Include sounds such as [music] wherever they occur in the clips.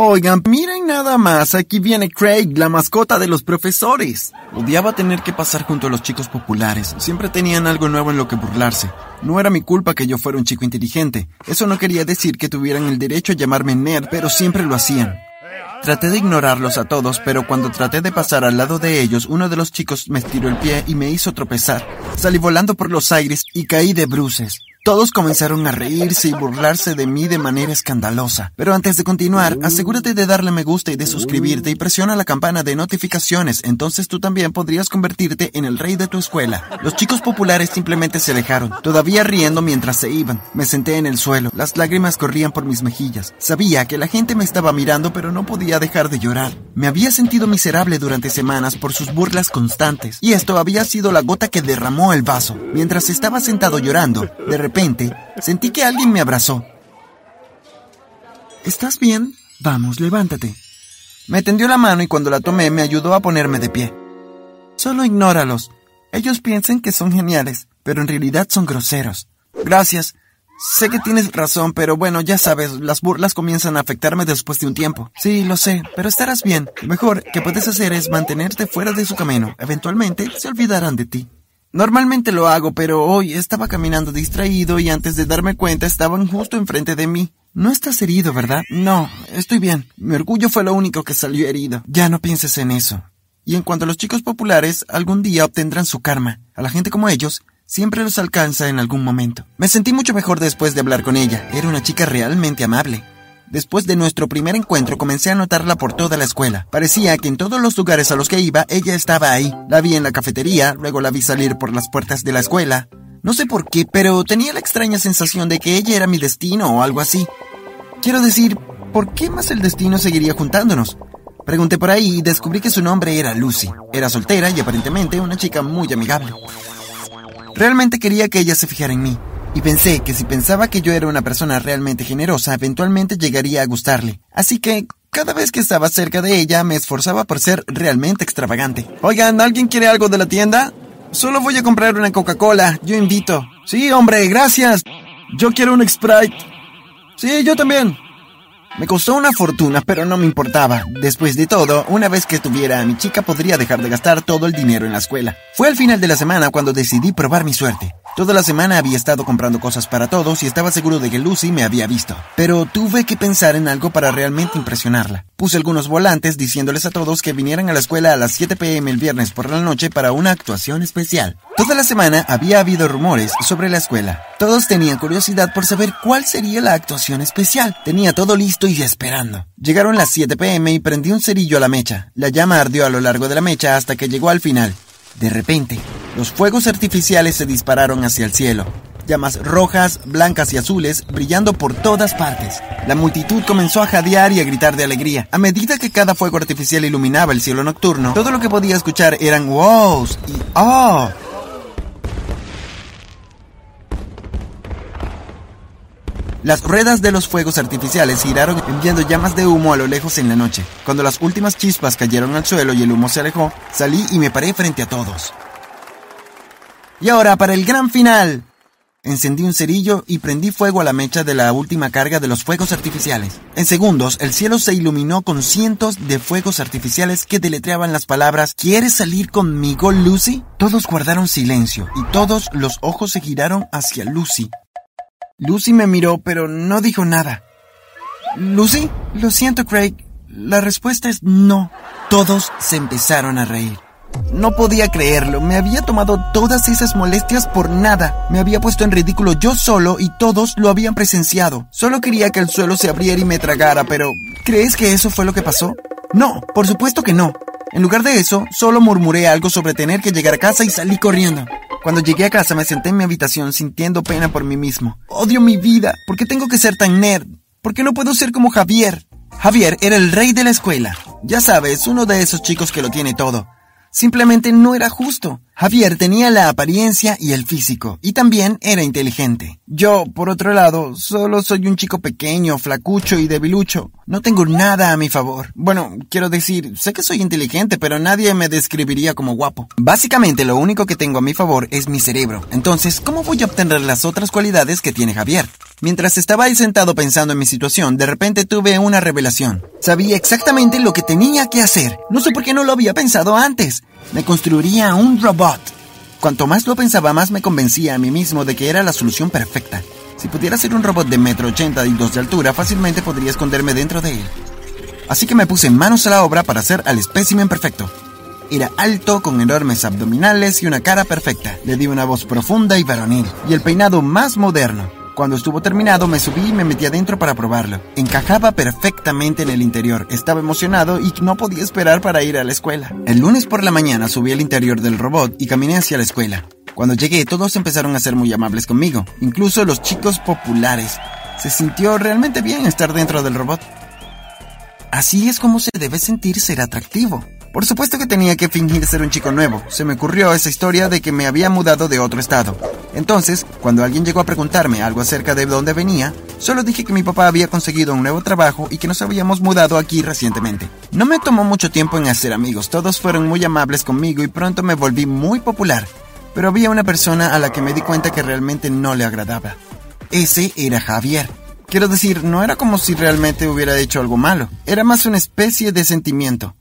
Oigan, miren nada más, aquí viene Craig, la mascota de los profesores. Odiaba tener que pasar junto a los chicos populares, siempre tenían algo nuevo en lo que burlarse. No era mi culpa que yo fuera un chico inteligente, eso no quería decir que tuvieran el derecho a llamarme nerd, pero siempre lo hacían. Traté de ignorarlos a todos, pero cuando traté de pasar al lado de ellos, uno de los chicos me estiró el pie y me hizo tropezar. Salí volando por los aires y caí de bruces. Todos comenzaron a reírse y burlarse de mí de manera escandalosa. Pero antes de continuar, asegúrate de darle me gusta y de suscribirte y presiona la campana de notificaciones, entonces tú también podrías convertirte en el rey de tu escuela. Los chicos populares simplemente se alejaron, todavía riendo mientras se iban. Me senté en el suelo, las lágrimas corrían por mis mejillas. Sabía que la gente me estaba mirando, pero no podía dejar de llorar. Me había sentido miserable durante semanas por sus burlas constantes, y esto había sido la gota que derramó el vaso. Mientras estaba sentado llorando, de repente sentí que alguien me abrazó. ¿Estás bien? Vamos, levántate. Me tendió la mano y cuando la tomé me ayudó a ponerme de pie. Solo ignóralos. Ellos piensan que son geniales, pero en realidad son groseros. Gracias. Sé que tienes razón, pero bueno, ya sabes, las burlas comienzan a afectarme después de un tiempo. Sí, lo sé, pero estarás bien. Lo mejor que puedes hacer es mantenerte fuera de su camino. Eventualmente se olvidarán de ti. Normalmente lo hago, pero hoy estaba caminando distraído y antes de darme cuenta estaban justo enfrente de mí. No estás herido, ¿verdad? No, estoy bien. Mi orgullo fue lo único que salió herido. Ya no pienses en eso. Y en cuanto a los chicos populares, algún día obtendrán su karma. A la gente como ellos, siempre los alcanza en algún momento. Me sentí mucho mejor después de hablar con ella. Era una chica realmente amable. Después de nuestro primer encuentro comencé a notarla por toda la escuela. Parecía que en todos los lugares a los que iba ella estaba ahí. La vi en la cafetería, luego la vi salir por las puertas de la escuela. No sé por qué, pero tenía la extraña sensación de que ella era mi destino o algo así. Quiero decir, ¿por qué más el destino seguiría juntándonos? Pregunté por ahí y descubrí que su nombre era Lucy. Era soltera y aparentemente una chica muy amigable. Realmente quería que ella se fijara en mí y pensé que si pensaba que yo era una persona realmente generosa, eventualmente llegaría a gustarle. Así que cada vez que estaba cerca de ella me esforzaba por ser realmente extravagante. Oigan, ¿alguien quiere algo de la tienda? Solo voy a comprar una Coca-Cola, yo invito. Sí, hombre, gracias. Yo quiero un Sprite. Sí, yo también. Me costó una fortuna, pero no me importaba. Después de todo, una vez que tuviera a mi chica podría dejar de gastar todo el dinero en la escuela. Fue al final de la semana cuando decidí probar mi suerte. Toda la semana había estado comprando cosas para todos y estaba seguro de que Lucy me había visto. Pero tuve que pensar en algo para realmente impresionarla. Puse algunos volantes diciéndoles a todos que vinieran a la escuela a las 7 pm el viernes por la noche para una actuación especial. Toda la semana había habido rumores sobre la escuela. Todos tenían curiosidad por saber cuál sería la actuación especial. Tenía todo listo y esperando. Llegaron las 7 pm y prendí un cerillo a la mecha. La llama ardió a lo largo de la mecha hasta que llegó al final. De repente, los fuegos artificiales se dispararon hacia el cielo, llamas rojas, blancas y azules brillando por todas partes. La multitud comenzó a jadear y a gritar de alegría. A medida que cada fuego artificial iluminaba el cielo nocturno, todo lo que podía escuchar eran wows y oh. Las ruedas de los fuegos artificiales giraron enviando llamas de humo a lo lejos en la noche. Cuando las últimas chispas cayeron al suelo y el humo se alejó, salí y me paré frente a todos. Y ahora para el gran final. Encendí un cerillo y prendí fuego a la mecha de la última carga de los fuegos artificiales. En segundos, el cielo se iluminó con cientos de fuegos artificiales que deletreaban las palabras ¿Quieres salir conmigo, Lucy? Todos guardaron silencio y todos los ojos se giraron hacia Lucy. Lucy me miró, pero no dijo nada. ¿Lucy? Lo siento, Craig. La respuesta es no. Todos se empezaron a reír. No podía creerlo, me había tomado todas esas molestias por nada. Me había puesto en ridículo yo solo y todos lo habían presenciado. Solo quería que el suelo se abriera y me tragara, pero ¿crees que eso fue lo que pasó? No, por supuesto que no. En lugar de eso, solo murmuré algo sobre tener que llegar a casa y salí corriendo. Cuando llegué a casa me senté en mi habitación sintiendo pena por mí mismo. Odio mi vida. ¿Por qué tengo que ser tan nerd? ¿Por qué no puedo ser como Javier? Javier era el rey de la escuela. Ya sabes, uno de esos chicos que lo tiene todo. Simplemente no era justo. Javier tenía la apariencia y el físico, y también era inteligente. Yo, por otro lado, solo soy un chico pequeño, flacucho y debilucho. No tengo nada a mi favor. Bueno, quiero decir, sé que soy inteligente, pero nadie me describiría como guapo. Básicamente lo único que tengo a mi favor es mi cerebro. Entonces, ¿cómo voy a obtener las otras cualidades que tiene Javier? Mientras estaba ahí sentado pensando en mi situación, de repente tuve una revelación. Sabía exactamente lo que tenía que hacer. No sé por qué no lo había pensado antes. Me construiría un robot. Cuanto más lo pensaba, más me convencía a mí mismo de que era la solución perfecta. Si pudiera ser un robot de metro ochenta y dos de altura, fácilmente podría esconderme dentro de él. Así que me puse manos a la obra para hacer al espécimen perfecto. Era alto, con enormes abdominales y una cara perfecta. Le di una voz profunda y varonil, y el peinado más moderno. Cuando estuvo terminado me subí y me metí adentro para probarlo. Encajaba perfectamente en el interior, estaba emocionado y no podía esperar para ir a la escuela. El lunes por la mañana subí al interior del robot y caminé hacia la escuela. Cuando llegué todos empezaron a ser muy amables conmigo, incluso los chicos populares. Se sintió realmente bien estar dentro del robot. Así es como se debe sentir ser atractivo. Por supuesto que tenía que fingir ser un chico nuevo. Se me ocurrió esa historia de que me había mudado de otro estado. Entonces, cuando alguien llegó a preguntarme algo acerca de dónde venía, solo dije que mi papá había conseguido un nuevo trabajo y que nos habíamos mudado aquí recientemente. No me tomó mucho tiempo en hacer amigos, todos fueron muy amables conmigo y pronto me volví muy popular. Pero había una persona a la que me di cuenta que realmente no le agradaba. Ese era Javier. Quiero decir, no era como si realmente hubiera hecho algo malo, era más una especie de sentimiento.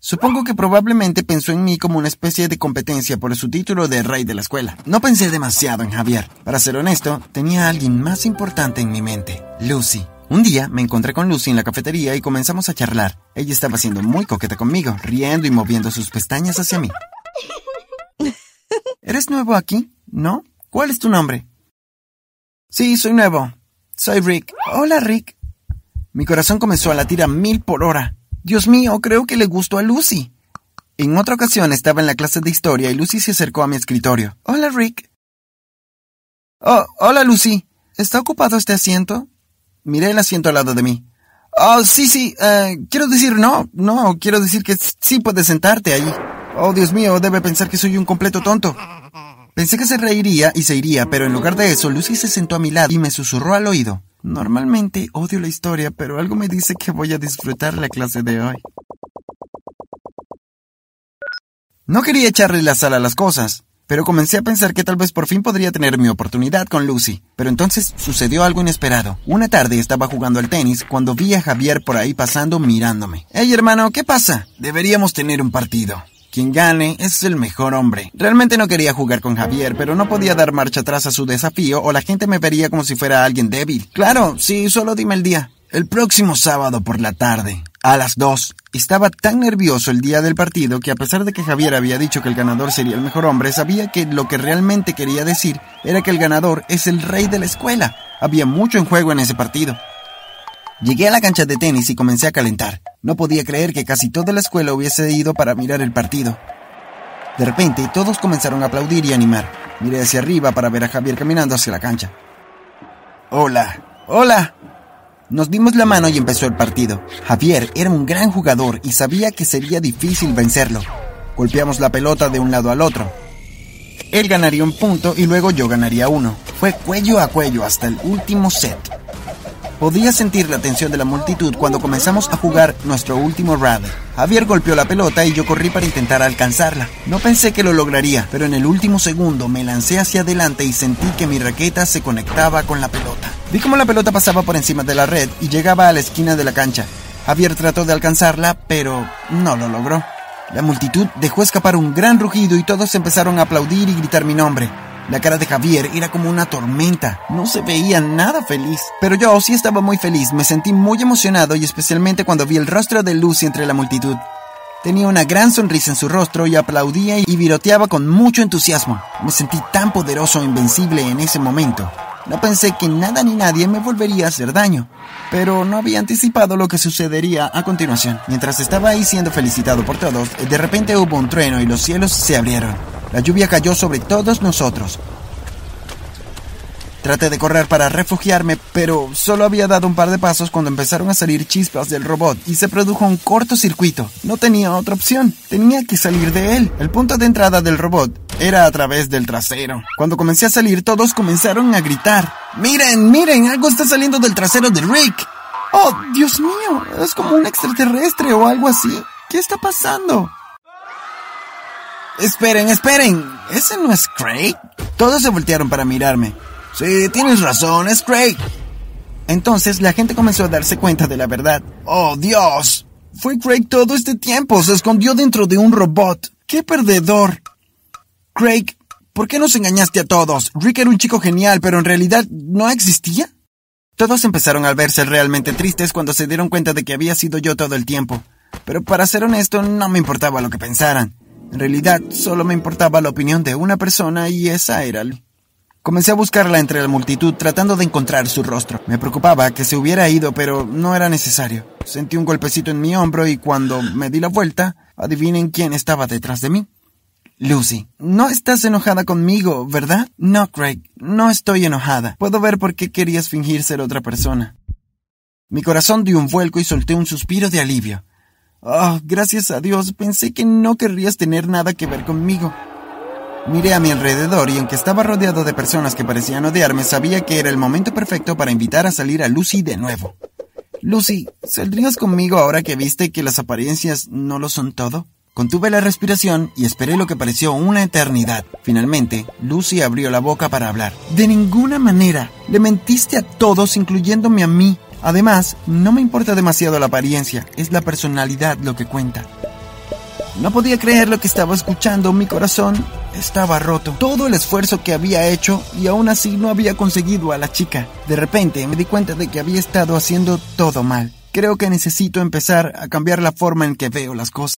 Supongo que probablemente pensó en mí como una especie de competencia por su título de rey de la escuela. No pensé demasiado en Javier. Para ser honesto, tenía a alguien más importante en mi mente, Lucy. Un día me encontré con Lucy en la cafetería y comenzamos a charlar. Ella estaba siendo muy coqueta conmigo, riendo y moviendo sus pestañas hacia mí. [laughs] ¿Eres nuevo aquí? ¿No? ¿Cuál es tu nombre? Sí, soy nuevo. Soy Rick. Hola, Rick. Mi corazón comenzó a latir a mil por hora. Dios mío, creo que le gustó a Lucy. En otra ocasión estaba en la clase de historia y Lucy se acercó a mi escritorio. Hola, Rick. Oh, hola, Lucy. ¿Está ocupado este asiento? Miré el asiento al lado de mí. Oh, sí, sí. Eh, quiero decir no, no, quiero decir que sí puedes sentarte ahí. Oh, Dios mío, debe pensar que soy un completo tonto. Pensé que se reiría y se iría, pero en lugar de eso, Lucy se sentó a mi lado y me susurró al oído. Normalmente odio la historia, pero algo me dice que voy a disfrutar la clase de hoy. No quería echarle la sal a las cosas, pero comencé a pensar que tal vez por fin podría tener mi oportunidad con Lucy. Pero entonces sucedió algo inesperado. Una tarde estaba jugando al tenis cuando vi a Javier por ahí pasando mirándome. Hey hermano, ¿qué pasa? Deberíamos tener un partido. Quien gane es el mejor hombre. Realmente no quería jugar con Javier, pero no podía dar marcha atrás a su desafío o la gente me vería como si fuera alguien débil. Claro, sí, solo dime el día. El próximo sábado por la tarde, a las 2. Estaba tan nervioso el día del partido que a pesar de que Javier había dicho que el ganador sería el mejor hombre, sabía que lo que realmente quería decir era que el ganador es el rey de la escuela. Había mucho en juego en ese partido. Llegué a la cancha de tenis y comencé a calentar. No podía creer que casi toda la escuela hubiese ido para mirar el partido. De repente, todos comenzaron a aplaudir y animar. Miré hacia arriba para ver a Javier caminando hacia la cancha. Hola, hola. Nos dimos la mano y empezó el partido. Javier era un gran jugador y sabía que sería difícil vencerlo. Golpeamos la pelota de un lado al otro. Él ganaría un punto y luego yo ganaría uno. Fue cuello a cuello hasta el último set. Podía sentir la tensión de la multitud cuando comenzamos a jugar nuestro último round. Javier golpeó la pelota y yo corrí para intentar alcanzarla. No pensé que lo lograría, pero en el último segundo me lancé hacia adelante y sentí que mi raqueta se conectaba con la pelota. Vi cómo la pelota pasaba por encima de la red y llegaba a la esquina de la cancha. Javier trató de alcanzarla, pero no lo logró. La multitud dejó escapar un gran rugido y todos empezaron a aplaudir y gritar mi nombre. La cara de Javier era como una tormenta. No se veía nada feliz. Pero yo sí estaba muy feliz. Me sentí muy emocionado y especialmente cuando vi el rostro de Lucy entre la multitud. Tenía una gran sonrisa en su rostro y aplaudía y viroteaba con mucho entusiasmo. Me sentí tan poderoso e invencible en ese momento. No pensé que nada ni nadie me volvería a hacer daño, pero no había anticipado lo que sucedería a continuación. Mientras estaba ahí siendo felicitado por todos, de repente hubo un trueno y los cielos se abrieron. La lluvia cayó sobre todos nosotros. Traté de correr para refugiarme, pero solo había dado un par de pasos cuando empezaron a salir chispas del robot y se produjo un cortocircuito. No tenía otra opción, tenía que salir de él. El punto de entrada del robot era a través del trasero. Cuando comencé a salir, todos comenzaron a gritar. Miren, miren, algo está saliendo del trasero de Rick. Oh, Dios mío, es como un extraterrestre o algo así. ¿Qué está pasando? Esperen, esperen. ¿Ese no es Craig? Todos se voltearon para mirarme. Sí, tienes razón, es Craig. Entonces la gente comenzó a darse cuenta de la verdad. ¡Oh, Dios! Fue Craig todo este tiempo. Se escondió dentro de un robot. ¡Qué perdedor! Craig, ¿por qué nos engañaste a todos? Rick era un chico genial, pero en realidad no existía. Todos empezaron a verse realmente tristes cuando se dieron cuenta de que había sido yo todo el tiempo. Pero para ser honesto, no me importaba lo que pensaran. En realidad, solo me importaba la opinión de una persona y esa era Comencé a buscarla entre la multitud tratando de encontrar su rostro. Me preocupaba que se hubiera ido, pero no era necesario. Sentí un golpecito en mi hombro y cuando me di la vuelta, adivinen quién estaba detrás de mí. Lucy, no estás enojada conmigo, ¿verdad? No, Craig, no estoy enojada. Puedo ver por qué querías fingir ser otra persona. Mi corazón dio un vuelco y solté un suspiro de alivio. Oh, gracias a Dios, pensé que no querrías tener nada que ver conmigo. Miré a mi alrededor y aunque estaba rodeado de personas que parecían odiarme, sabía que era el momento perfecto para invitar a salir a Lucy de nuevo. Lucy, ¿saldrías conmigo ahora que viste que las apariencias no lo son todo? Contuve la respiración y esperé lo que pareció una eternidad. Finalmente, Lucy abrió la boca para hablar. De ninguna manera. Le mentiste a todos, incluyéndome a mí. Además, no me importa demasiado la apariencia, es la personalidad lo que cuenta. No podía creer lo que estaba escuchando, mi corazón estaba roto. Todo el esfuerzo que había hecho y aún así no había conseguido a la chica. De repente me di cuenta de que había estado haciendo todo mal. Creo que necesito empezar a cambiar la forma en que veo las cosas.